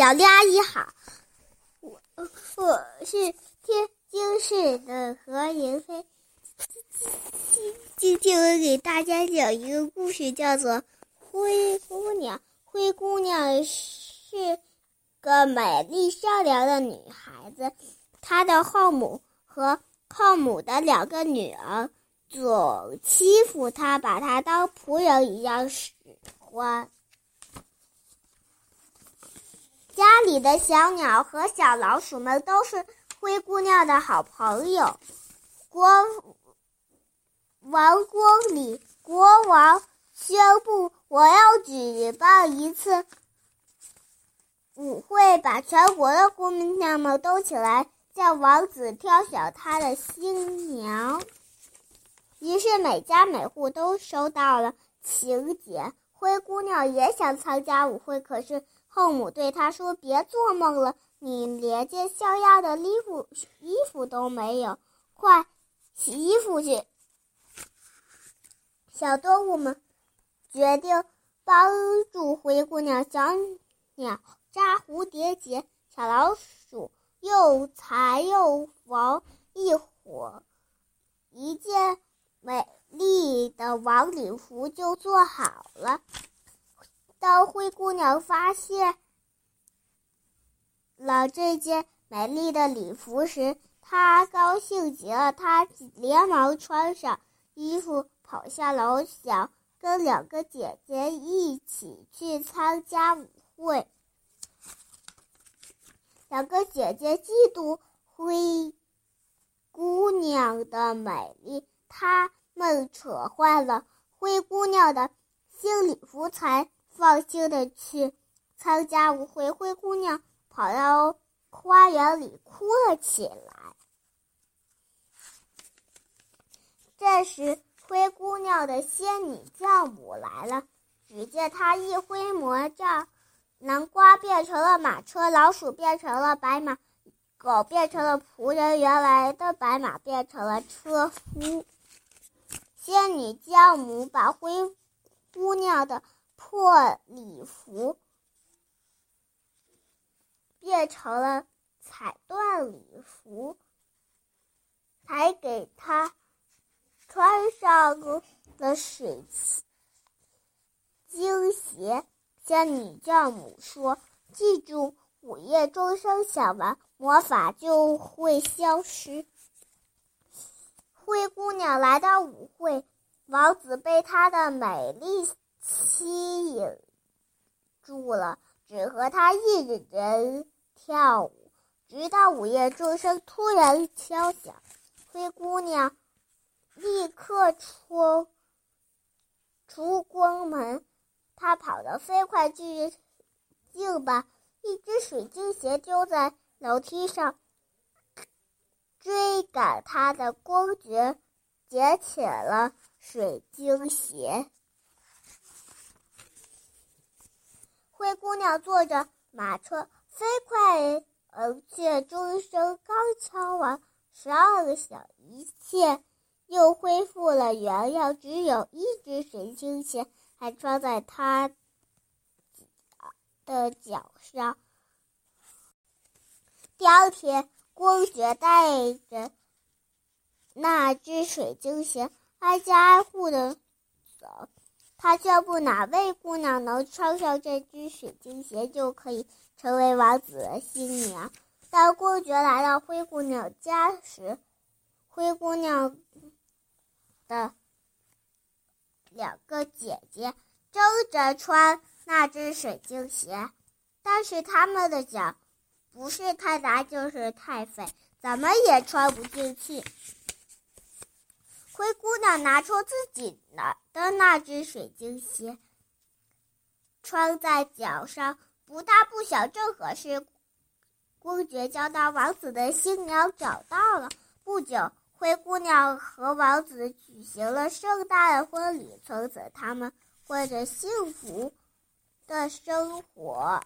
小丽阿姨好，我我是天津市的何云飞，今天我给大家讲一个故事，叫做《灰姑娘》。灰姑娘是个美丽善良的女孩子，她的后母和后母的两个女儿总欺负她，把她当仆人一样使唤。家里的小鸟和小老鼠们都是灰姑娘的好朋友。国王宫里，国王宣布：“我要举办一次舞会，把全国的姑娘们都请来，叫王子挑选他的新娘。”于是每家每户都收到了请柬。灰姑娘也想参加舞会，可是。后母对他说：“别做梦了，你连件像样的衣服衣服都没有，快洗衣服去。”小动物们决定帮助灰姑娘。小鸟扎蝴蝶结，小老鼠又裁又缝，一会儿，一件美丽的晚礼服就做好了。当灰姑娘发现了这件美丽的礼服时，她高兴极了。她连忙穿上衣服，跑下楼，想跟两个姐姐一起去参加舞会。两个姐姐嫉妒灰姑娘的美丽，她们扯坏了灰姑娘的新礼服，才。放心的去参加舞会，灰姑娘跑到花园里哭了起来。这时，灰姑娘的仙女教母来了。只见她一挥魔杖，南瓜变成了马车，老鼠变成了白马，狗变成了仆人，原来的白马变成了车夫。仙女教母把灰姑娘的。破礼服变成了彩缎礼服，还给他穿上了水晶鞋。仙女教母说：“记住，午夜钟声响完，魔法就会消失。”灰姑娘来到舞会，王子被她的美丽。吸引住了，只和他一人跳舞，直到午夜钟声突然敲响，灰姑娘立刻冲出宫门。她跑得飞快，去，竟把一只水晶鞋丢在楼梯上。追赶她的公爵捡起了水晶鞋。灰姑娘坐着马车飞快而去，钟声刚敲完，十二个小一切又恢复了原样，只有一只水晶鞋还穿在她的脚上。第二天，公爵带着那只水晶鞋挨家挨户的走。他宣布，哪位姑娘能穿上这只水晶鞋，就可以成为王子的新娘。当公爵来到灰姑娘家时，灰姑娘的两个姐姐争着穿那只水晶鞋，但是她们的脚不是太大，就是太肥，怎么也穿不进去。灰姑拿出自己的那只水晶鞋，穿在脚上，不大不小，正合适。公爵将当王子的新娘找到了。不久，灰姑娘和王子举行了盛大的婚礼，从此他们过着幸福的生活。